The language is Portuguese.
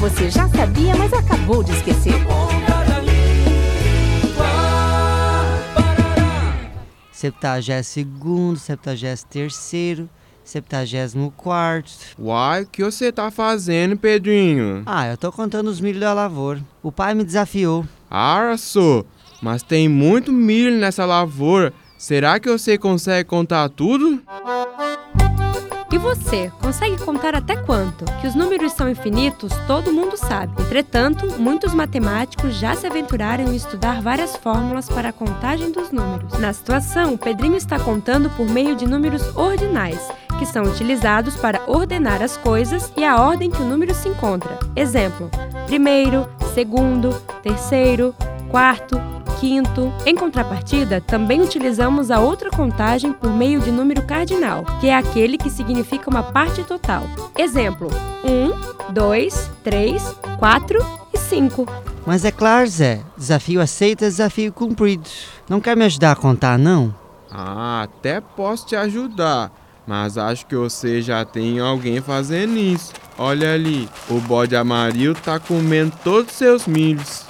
você já sabia, mas acabou de esquecer. Septagésimo segundo, septagésimo terceiro, septagésimo quarto. Uai, o que você tá fazendo, Pedrinho? Ah, eu tô contando os milho da lavoura. O pai me desafiou. Arço, mas tem muito milho nessa lavoura. Será que você consegue contar tudo? E você, consegue contar até quanto? Que os números são infinitos, todo mundo sabe. Entretanto, muitos matemáticos já se aventuraram em estudar várias fórmulas para a contagem dos números. Na situação, o Pedrinho está contando por meio de números ordinais, que são utilizados para ordenar as coisas e a ordem que o número se encontra. Exemplo: primeiro, segundo, terceiro, quarto, quinto. Em contrapartida, também utilizamos a outra contagem por meio de número cardinal, que é aquele que significa uma parte total. Exemplo: 1, 2, 3, 4 e 5. Mas é claro, Zé. Desafio aceito é desafio cumprido. Não quer me ajudar a contar, não? Ah, até posso te ajudar. Mas acho que você já tem alguém fazendo isso. Olha ali, o bode amarillo tá comendo todos os seus milhos.